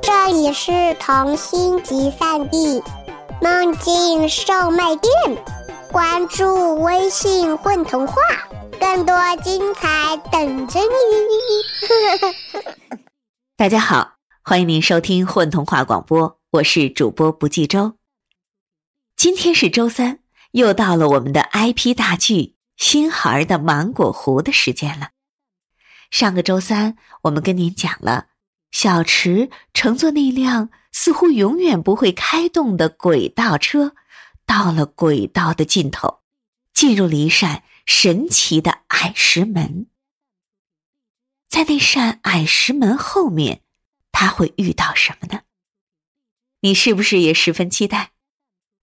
这里是童心集散地，梦境售卖店。关注微信“混童话”，更多精彩等着你。大家好，欢迎您收听混童话广播，我是主播不计周。今天是周三，又到了我们的 IP 大剧《新孩儿的芒果湖》的时间了。上个周三，我们跟您讲了。小池乘坐那辆似乎永远不会开动的轨道车，到了轨道的尽头，进入了一扇神奇的矮石门。在那扇矮石门后面，他会遇到什么呢？你是不是也十分期待？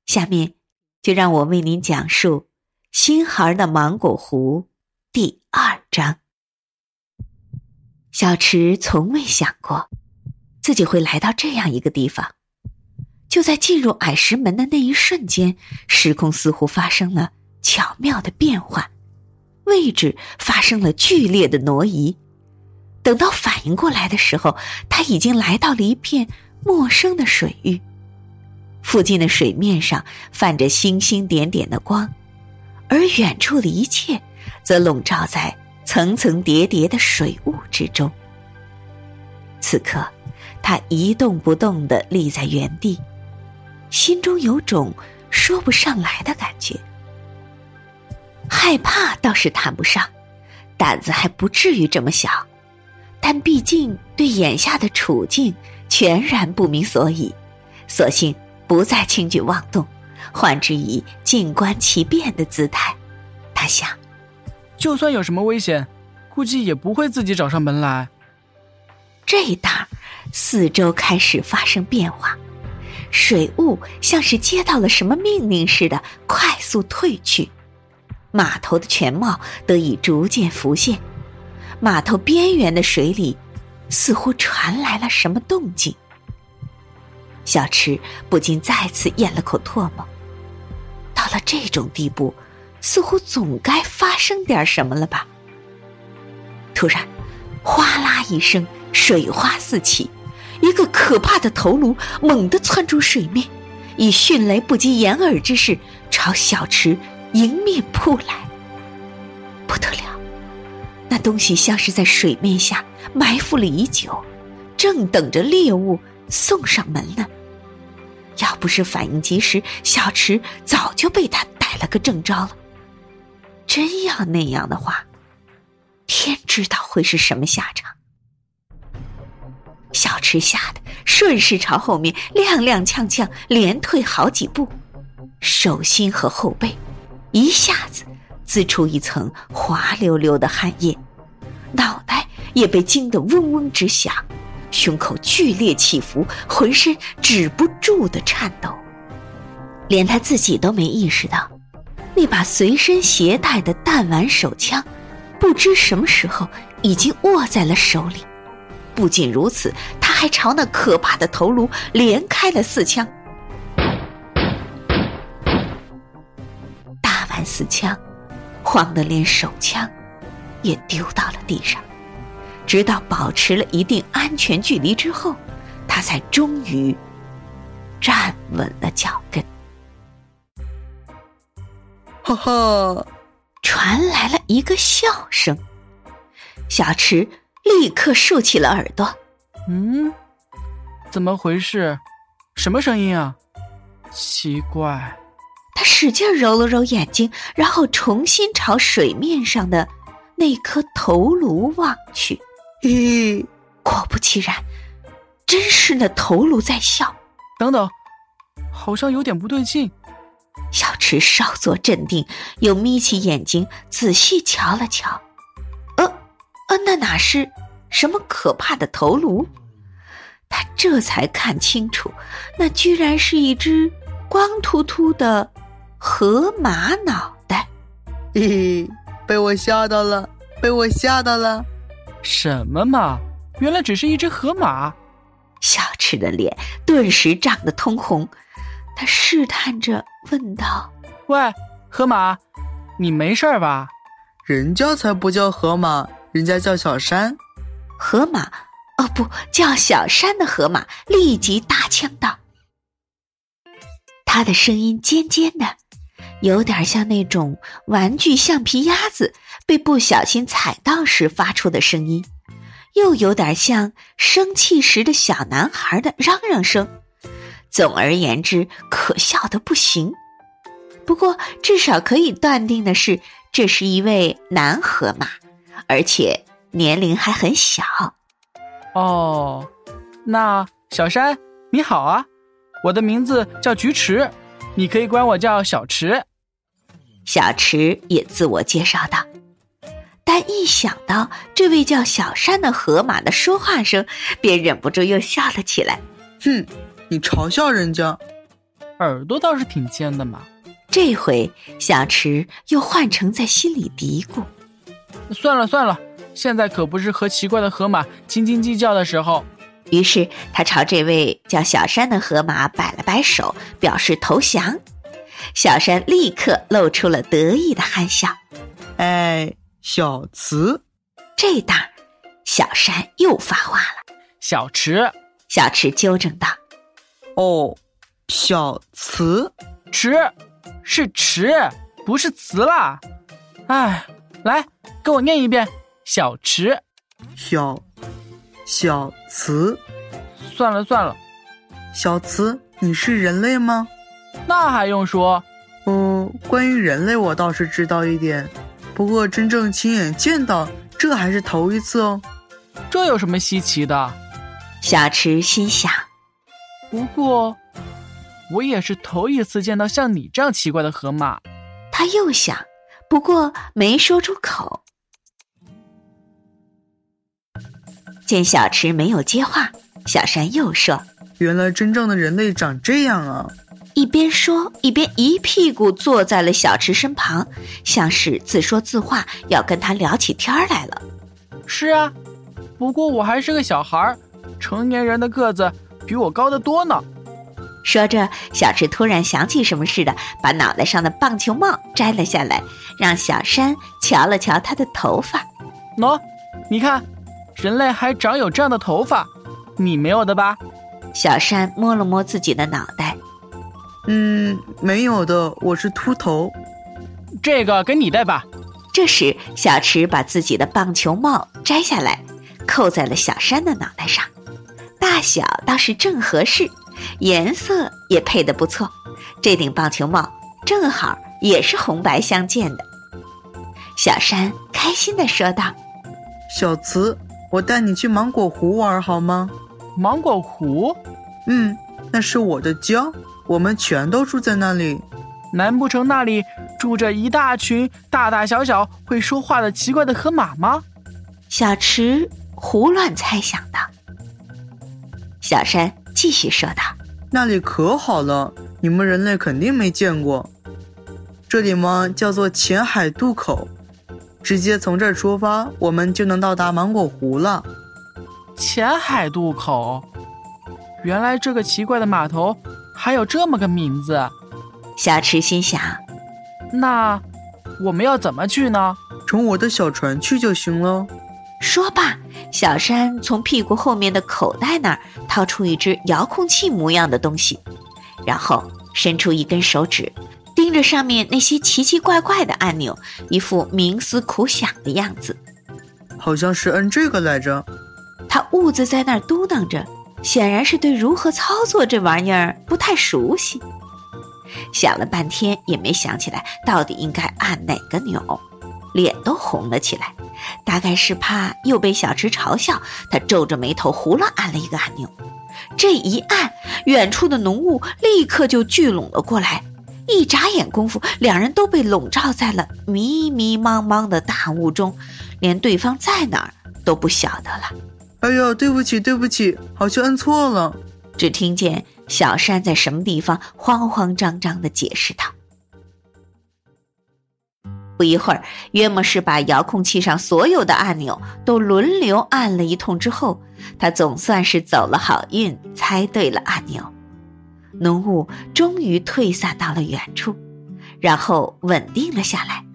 下面就让我为您讲述《新孩的芒果湖》第二章。小池从未想过，自己会来到这样一个地方。就在进入矮石门的那一瞬间，时空似乎发生了巧妙的变化，位置发生了剧烈的挪移。等到反应过来的时候，他已经来到了一片陌生的水域。附近的水面上泛着星星点点的光，而远处的一切则笼罩在。层层叠叠的水雾之中，此刻，他一动不动的立在原地，心中有种说不上来的感觉。害怕倒是谈不上，胆子还不至于这么小，但毕竟对眼下的处境全然不明所以，索性不再轻举妄动，换之以静观其变的姿态。他想。就算有什么危险，估计也不会自己找上门来。这一当，四周开始发生变化，水雾像是接到了什么命令似的快速退去，码头的全貌得以逐渐浮现。码头边缘的水里，似乎传来了什么动静。小池不禁再次咽了口唾沫。到了这种地步。似乎总该发生点什么了吧？突然，哗啦一声，水花四起，一个可怕的头颅猛地窜出水面，以迅雷不及掩耳之势朝小池迎面扑来。不得了，那东西像是在水面下埋伏了已久，正等着猎物送上门呢。要不是反应及时，小池早就被他逮了个正着了。真要那样的话，天知道会是什么下场。小池吓得顺势朝后面踉踉跄跄连退好几步，手心和后背一下子滋出一层滑溜溜的汗液，脑袋也被惊得嗡嗡直响，胸口剧烈起伏，浑身止不住的颤抖，连他自己都没意识到。那把随身携带的弹丸手枪，不知什么时候已经握在了手里。不仅如此，他还朝那可怕的头颅连开了四枪。打完四枪，慌得连手枪也丢到了地上。直到保持了一定安全距离之后，他才终于站稳了脚跟。哈哈，传来了一个笑声。小池立刻竖起了耳朵。嗯，怎么回事？什么声音啊？奇怪。他使劲揉了揉眼睛，然后重新朝水面上的那颗头颅望去。咦，果不其然，真是那头颅在笑。等等，好像有点不对劲。小池稍作镇定，又眯起眼睛仔细瞧了瞧，呃，呃，那哪是什么可怕的头颅？他这才看清楚，那居然是一只光秃秃的河马脑袋。嘿，被我吓到了，被我吓到了！什么嘛，原来只是一只河马！小池的脸顿时涨得通红。他试探着问道：“喂，河马，你没事吧？人家才不叫河马，人家叫小山。”河马哦，不叫小山的河马立即搭腔道：“他的声音尖尖的，有点像那种玩具橡皮鸭子被不小心踩到时发出的声音，又有点像生气时的小男孩的嚷嚷声。总而言之，可笑的不行。不过，至少可以断定的是，这是一位男河马，而且年龄还很小。”哦，那小山你好啊，我的名字叫菊池，你可以管我叫小池。小池也自我介绍道，但一想到这位叫小山的河马的说话声，便忍不住又笑了起来。哼，你嘲笑人家，耳朵倒是挺尖的嘛。这回小池又换成在心里嘀咕：算了算了。现在可不是和奇怪的河马斤斤计较的时候。于是他朝这位叫小山的河马摆了摆手，表示投降。小山立刻露出了得意的憨笑。哎，小慈，这当小山又发话了。小池，小池纠正道：“哦，小慈，池是池，不是词啦。哎，来，跟我念一遍。”小池，小，小词，算了算了。小词，你是人类吗？那还用说？哦，关于人类我倒是知道一点，不过真正亲眼见到，这还是头一次哦。这有什么稀奇的？小池心想。不过，我也是头一次见到像你这样奇怪的河马。他又想，不过没说出口。见小池没有接话，小山又说：“原来真正的人类长这样啊！”一边说一边一屁股坐在了小池身旁，像是自说自话，要跟他聊起天来了。是啊，不过我还是个小孩儿，成年人的个子比我高得多呢。说着，小池突然想起什么似的，把脑袋上的棒球帽摘了下来，让小山瞧了瞧他的头发。喏，你看。人类还长有这样的头发，你没有的吧？小山摸了摸自己的脑袋，嗯，没有的，我是秃头。这个给你戴吧。这时，小池把自己的棒球帽摘下来，扣在了小山的脑袋上，大小倒是正合适，颜色也配得不错。这顶棒球帽正好也是红白相间的。小山开心地说道：“小慈。”我带你去芒果湖玩好吗？芒果湖，嗯，那是我的家，我们全都住在那里。难不成那里住着一大群大大小小会说话的奇怪的河马吗？小池胡乱猜想道。小山继续说道：“那里可好了，你们人类肯定没见过。这里嘛，叫做浅海渡口。”直接从这儿出发，我们就能到达芒果湖了。浅海渡口，原来这个奇怪的码头还有这么个名字。小池心想：那我们要怎么去呢？乘我的小船去就行了。说罢，小山从屁股后面的口袋那儿掏出一只遥控器模样的东西，然后伸出一根手指。盯着上面那些奇奇怪怪的按钮，一副冥思苦想的样子。好像是摁这个来着。他兀自在那儿嘟囔着，显然是对如何操作这玩意儿不太熟悉。想了半天也没想起来到底应该按哪个钮，脸都红了起来。大概是怕又被小池嘲笑，他皱着眉头胡乱按了一个按钮。这一按，远处的浓雾立刻就聚拢了过来。一眨眼功夫，两人都被笼罩在了迷迷茫茫的大雾中，连对方在哪儿都不晓得了。哎呀，对不起，对不起，好像按错了。只听见小山在什么地方慌慌张张的解释道。不一会儿，约莫是把遥控器上所有的按钮都轮流按了一通之后，他总算是走了好运，猜对了按钮。浓雾终于退散到了远处，然后稳定了下来。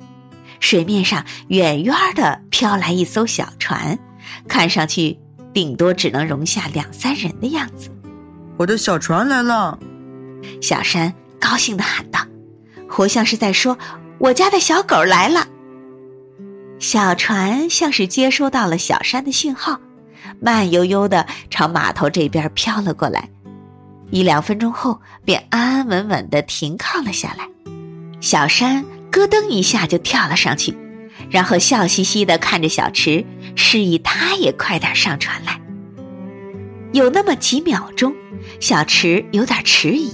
水面上远远的飘来一艘小船，看上去顶多只能容下两三人的样子。我的小船来了！小山高兴的喊道，活像是在说：“我家的小狗来了。”小船像是接收到了小山的信号，慢悠悠的朝码头这边飘了过来。一两分钟后，便安安稳稳的停靠了下来。小山咯噔一下就跳了上去，然后笑嘻嘻的看着小池，示意他也快点上船来。有那么几秒钟，小池有点迟疑，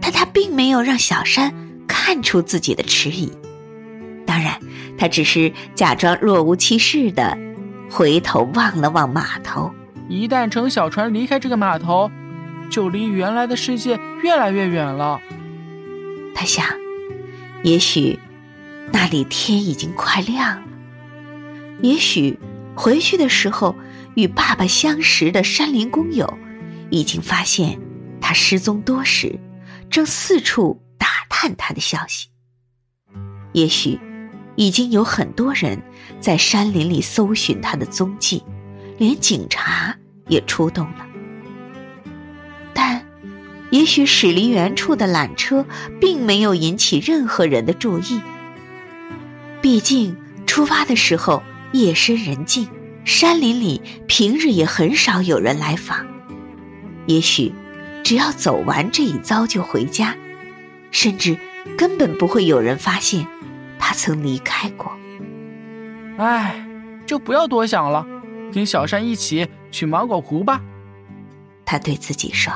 但他并没有让小山看出自己的迟疑。当然，他只是假装若无其事的回头望了望码头。一旦乘小船离开这个码头。就离原来的世界越来越远了。他想，也许那里天已经快亮了。也许回去的时候，与爸爸相识的山林工友已经发现他失踪多时，正四处看他的消息。也许已经有很多人在山林里搜寻他的踪迹，连警察也出动了。但也许驶离原处的缆车并没有引起任何人的注意。毕竟出发的时候夜深人静，山林里平日也很少有人来访。也许只要走完这一遭就回家，甚至根本不会有人发现他曾离开过。唉，就不要多想了，跟小山一起去芒果湖吧。他对自己说。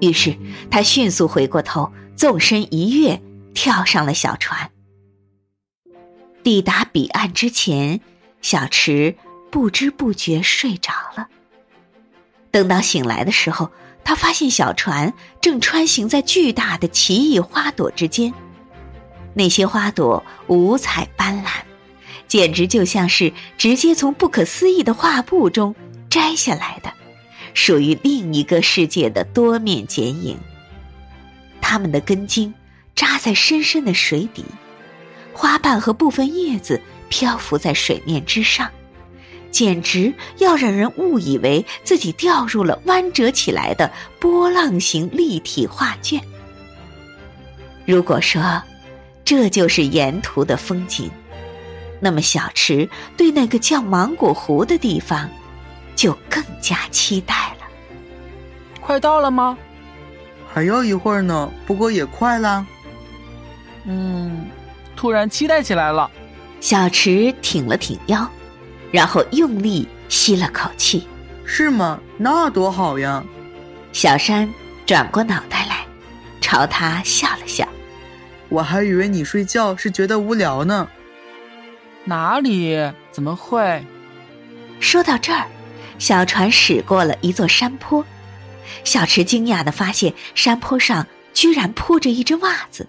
于是，他迅速回过头，纵身一跃，跳上了小船。抵达彼岸之前，小池不知不觉睡着了。等到醒来的时候，他发现小船正穿行在巨大的奇异花朵之间，那些花朵五彩斑斓，简直就像是直接从不可思议的画布中摘下来的。属于另一个世界的多面剪影。它们的根茎扎在深深的水底，花瓣和部分叶子漂浮在水面之上，简直要让人误以为自己掉入了弯折起来的波浪形立体画卷。如果说这就是沿途的风景，那么小池对那个叫芒果湖的地方。就更加期待了。快到了吗？还要一会儿呢，不过也快啦。嗯，突然期待起来了。小池挺了挺腰，然后用力吸了口气。是吗？那多好呀！小山转过脑袋来，朝他笑了笑。我还以为你睡觉是觉得无聊呢。哪里？怎么会？说到这儿。小船驶过了一座山坡，小池惊讶的发现山坡上居然铺着一只袜子，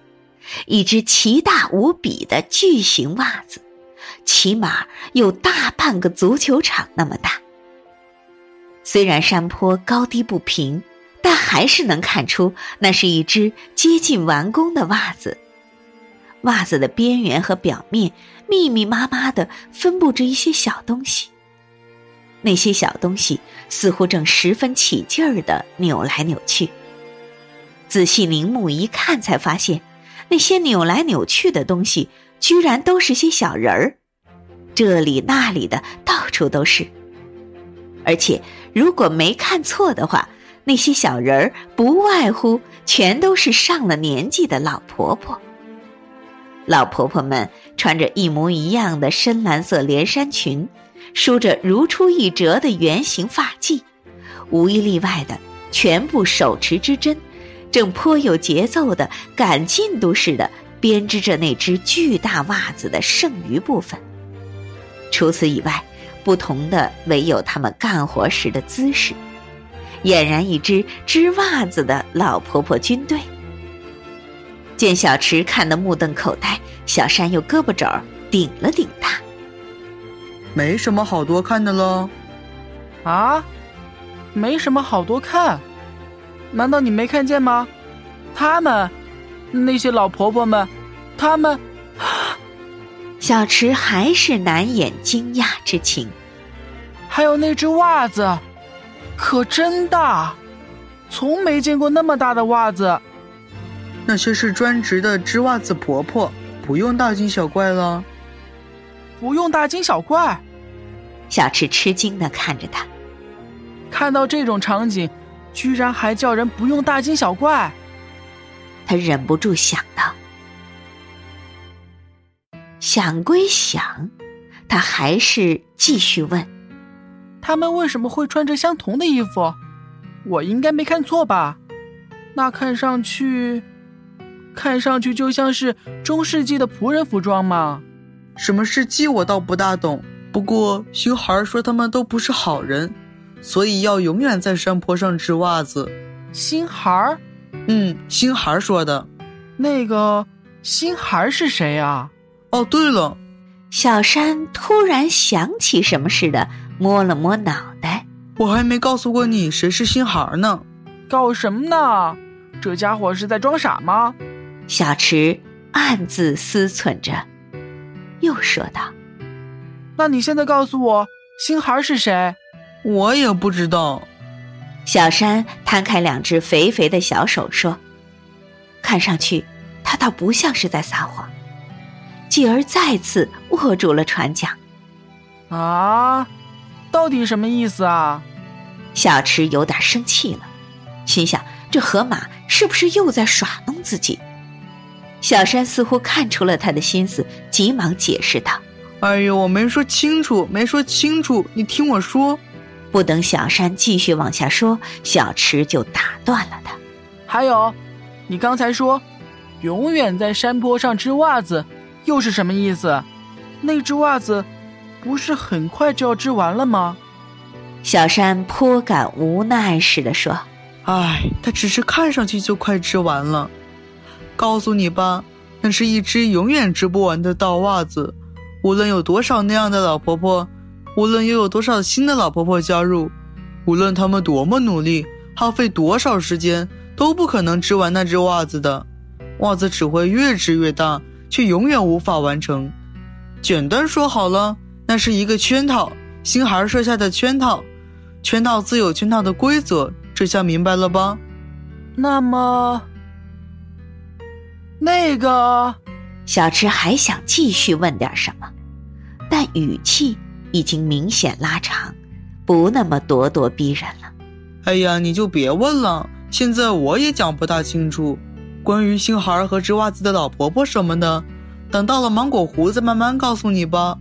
一只奇大无比的巨型袜子，起码有大半个足球场那么大。虽然山坡高低不平，但还是能看出那是一只接近完工的袜子。袜子的边缘和表面密密麻麻的分布着一些小东西。那些小东西似乎正十分起劲儿的扭来扭去。仔细凝目一看，才发现，那些扭来扭去的东西，居然都是些小人儿，这里那里的到处都是。而且，如果没看错的话，那些小人儿不外乎全都是上了年纪的老婆婆。老婆婆们穿着一模一样的深蓝色连衫裙。梳着如出一辙的圆形发髻，无一例外的全部手持之针，正颇有节奏的赶进度似的编织着那只巨大袜子的剩余部分。除此以外，不同的唯有他们干活时的姿势，俨然一支织袜子的老婆婆军队。见小池看得目瞪口呆，小山用胳膊肘顶了顶他。没什么好多看的喽，啊，没什么好多看，难道你没看见吗？他们，那些老婆婆们，他们，小池还是难掩惊讶之情。还有那只袜子，可真大，从没见过那么大的袜子。那些是专职的织袜子婆婆，不用大惊小怪了。不用大惊小怪。小池吃惊的看着他，看到这种场景，居然还叫人不用大惊小怪。他忍不住想到。想归想，他还是继续问：“他们为什么会穿着相同的衣服？我应该没看错吧？那看上去……”看上去就像是中世纪的仆人服装嘛。什么世纪我倒不大懂。不过星孩说他们都不是好人，所以要永远在山坡上织袜子。星孩嗯，星孩说的。那个星孩是谁啊？哦，对了，小山突然想起什么似的，摸了摸脑袋。我还没告诉过你谁是星孩呢。搞什么呢？这家伙是在装傻吗？小池暗自思忖着，又说道：“那你现在告诉我，星孩是谁？我也不知道。”小山摊开两只肥肥的小手说：“看上去，他倒不像是在撒谎。”继而再次握住了船桨。啊，到底什么意思啊？小池有点生气了，心想：这河马是不是又在耍弄自己？小山似乎看出了他的心思，急忙解释道：“哎呦，我没说清楚，没说清楚，你听我说。”不等小山继续往下说，小池就打断了他：“还有，你刚才说，永远在山坡上织袜子，又是什么意思？那只袜子不是很快就要织完了吗？”小山颇感无奈似的说：“哎，它只是看上去就快织完了。”告诉你吧，那是一只永远织不完的大袜子。无论有多少那样的老婆婆，无论又有多少新的老婆婆加入，无论他们多么努力，耗费多少时间，都不可能织完那只袜子的。袜子只会越织越大，却永远无法完成。简单说好了，那是一个圈套，星孩设下的圈套。圈套自有圈套的规则，这下明白了吧？那么。那个，小池还想继续问点什么，但语气已经明显拉长，不那么咄咄逼人了。哎呀，你就别问了，现在我也讲不大清楚。关于星孩和织袜子的老婆婆什么的，等到了芒果湖再慢慢告诉你吧。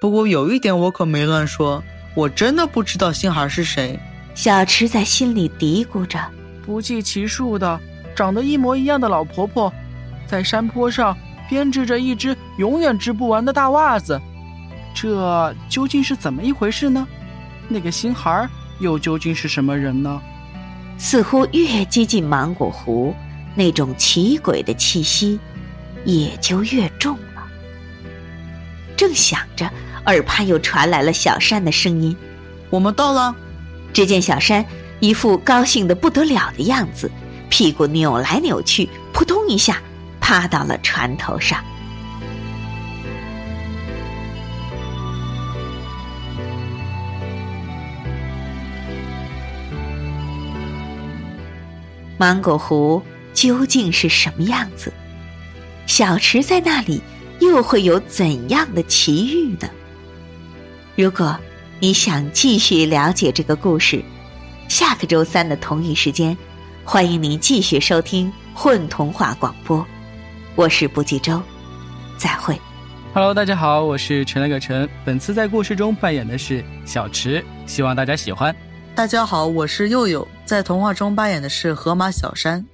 不过有一点我可没乱说，我真的不知道星孩是谁。小池在心里嘀咕着，不计其数的长得一模一样的老婆婆。在山坡上编织着一只永远织不完的大袜子，这究竟是怎么一回事呢？那个星孩又究竟是什么人呢？似乎越接近芒果湖，那种奇诡的气息也就越重了。正想着，耳畔又传来了小山的声音：“我们到了。”只见小山一副高兴的不得了的样子，屁股扭来扭去，扑通一下。趴到了船头上。芒果湖究竟是什么样子？小池在那里又会有怎样的奇遇呢？如果你想继续了解这个故事，下个周三的同一时间，欢迎您继续收听混童话广播。我是不计周，再会。Hello，大家好，我是陈来个陈，本次在故事中扮演的是小池，希望大家喜欢。大家好，我是佑佑，在童话中扮演的是河马小山。